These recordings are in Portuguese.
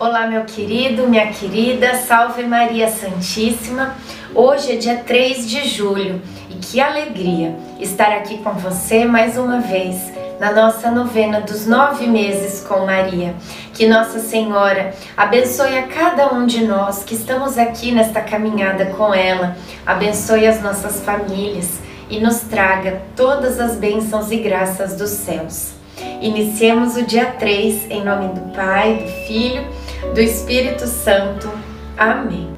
Olá, meu querido, minha querida, salve Maria Santíssima. Hoje é dia 3 de julho e que alegria estar aqui com você mais uma vez na nossa novena dos nove meses com Maria. Que Nossa Senhora abençoe a cada um de nós que estamos aqui nesta caminhada com ela, abençoe as nossas famílias e nos traga todas as bênçãos e graças dos céus. Iniciemos o dia 3 em nome do Pai, do Filho, do Espírito Santo. Amém.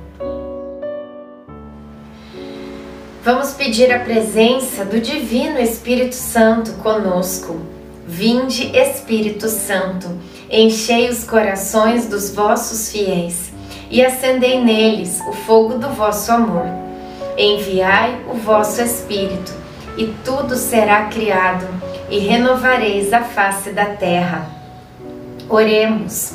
Vamos pedir a presença do Divino Espírito Santo conosco. Vinde, Espírito Santo, enchei os corações dos vossos fiéis e acendei neles o fogo do vosso amor. Enviai o vosso Espírito, e tudo será criado e renovareis a face da terra. Oremos,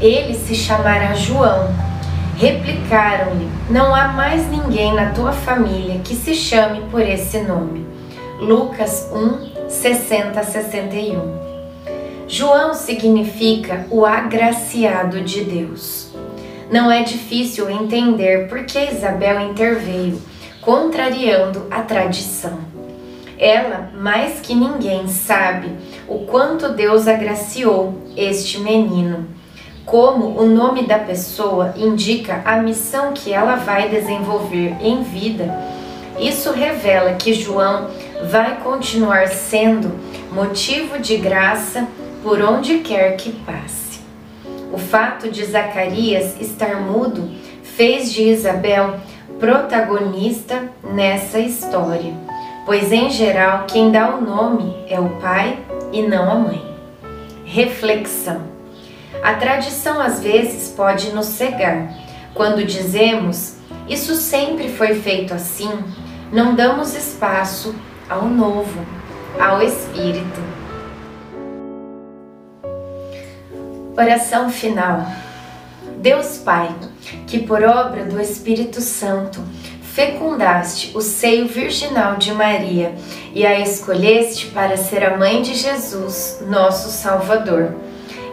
ele se chamará João. Replicaram-lhe: Não há mais ninguém na tua família que se chame por esse nome. Lucas 1, 60 61. João significa o agraciado de Deus. Não é difícil entender por que Isabel interveio, contrariando a tradição. Ela, mais que ninguém, sabe o quanto Deus agraciou este menino. Como o nome da pessoa indica a missão que ela vai desenvolver em vida, isso revela que João vai continuar sendo motivo de graça por onde quer que passe. O fato de Zacarias estar mudo fez de Isabel protagonista nessa história pois em geral quem dá o nome é o pai e não a mãe. Reflexão: a tradição às vezes pode nos cegar. Quando dizemos isso sempre foi feito assim, não damos espaço ao novo, ao Espírito. Oração final. Deus Pai, que por obra do Espírito Santo fecundaste o seio virginal de Maria e a escolheste para ser a mãe de Jesus, nosso Salvador.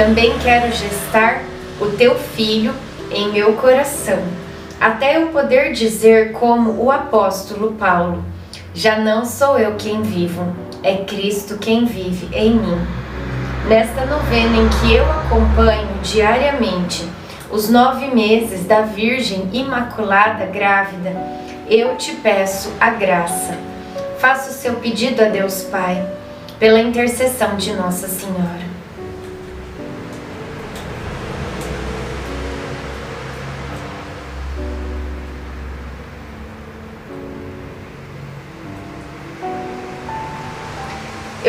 Também quero gestar o teu filho em meu coração, até eu poder dizer, como o apóstolo Paulo: Já não sou eu quem vivo, é Cristo quem vive em mim. Nesta novena em que eu acompanho diariamente os nove meses da Virgem Imaculada grávida, eu te peço a graça. Faça o seu pedido a Deus Pai, pela intercessão de Nossa Senhora.